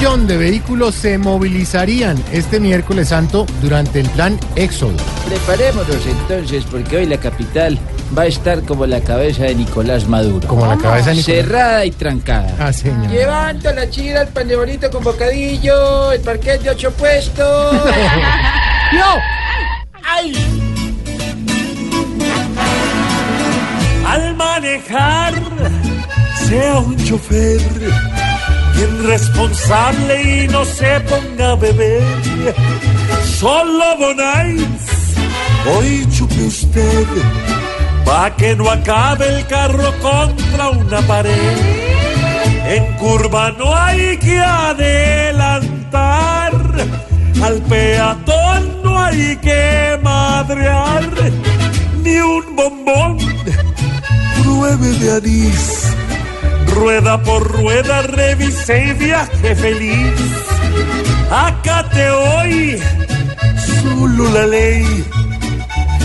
millón de vehículos se movilizarían este miércoles santo durante el plan Éxodo. Preparémonos entonces, porque hoy la capital va a estar como la cabeza de Nicolás Maduro. Como la cabeza de Nicolás. Cerrada y trancada. Ah, señor. Llevando la chira, el pan de bonito con bocadillo, el parquet de ocho puestos. ¡No! ¡Ay! Al manejar, sea un chofer bien responsable y no se ponga a beber. Solo Bonais, hoy chupe usted, pa' que no acabe el carro contra una pared. En curva no hay que adelantar, al peatón no hay que madrear, ni un bombón pruebe de anís. Rueda por rueda, revise y viaje feliz. Acate hoy la ley.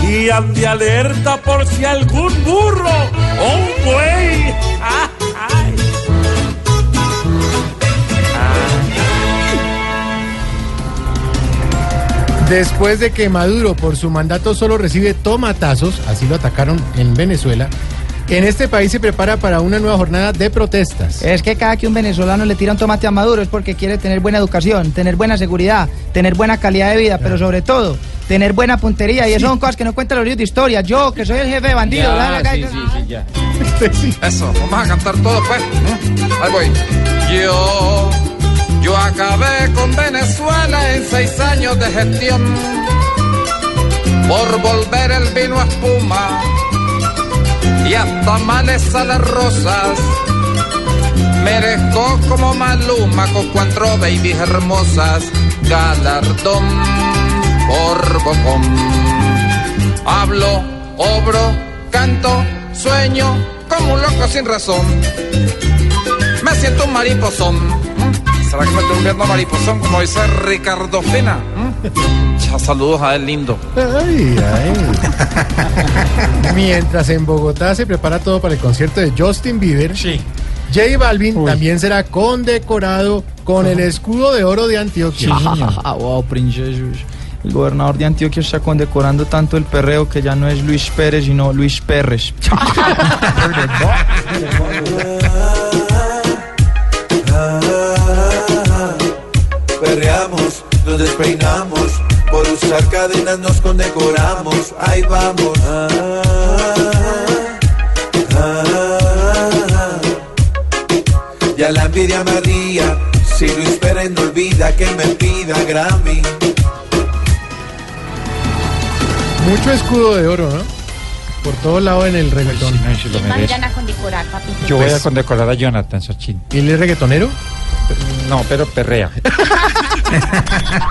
Y ande alerta por si algún burro o un buey. Después de que Maduro por su mandato solo recibe tomatazos, así lo atacaron en Venezuela, en este país se prepara para una nueva jornada de protestas. Es que cada que un venezolano le tira un tomate a Maduro es porque quiere tener buena educación, tener buena seguridad, tener buena calidad de vida, pero sobre todo tener buena puntería. Y eso son cosas que no cuentan los libros de historia. Yo, que soy el jefe de. Ya, ¿verdad? sí, sí, sí, ya. Eso, vamos a cantar todo pues. ¿eh? Ahí voy. Yo, yo acabé con Venezuela en seis años de gestión. Por volver el vino a espuma y hasta males a las rosas. Merezco como Maluma con cuatro babies hermosas. Galardón por bocón. Hablo, obro, canto, sueño como un loco sin razón. Me siento un mariposón. ¿Será que me estoy volviendo mariposón como dice Ricardo Fina? ¿Mm? Ya, saludos a él lindo. Ay, ay. Mientras en Bogotá se prepara todo para el concierto de Justin Bieber, Sí. J Balvin también será condecorado con el escudo de oro de Antioquia. Ah, wow, princesos. El gobernador de Antioquia está condecorando tanto el perreo que ya no es Luis Pérez, sino Luis Pérez. Perreamos, nos despeinamos, por usar cadenas nos condecoramos, ahí vamos. Ah, ah, ya la envidia me ría, si Luis Pérez no olvida que me pida Grammy. Mucho escudo de oro, ¿no? Por todo lado en el reggaetón. Condecorar, papito. Yo voy a condecorar a Jonathan Sachin. ¿Y él es reggaetonero? No, pero perrea.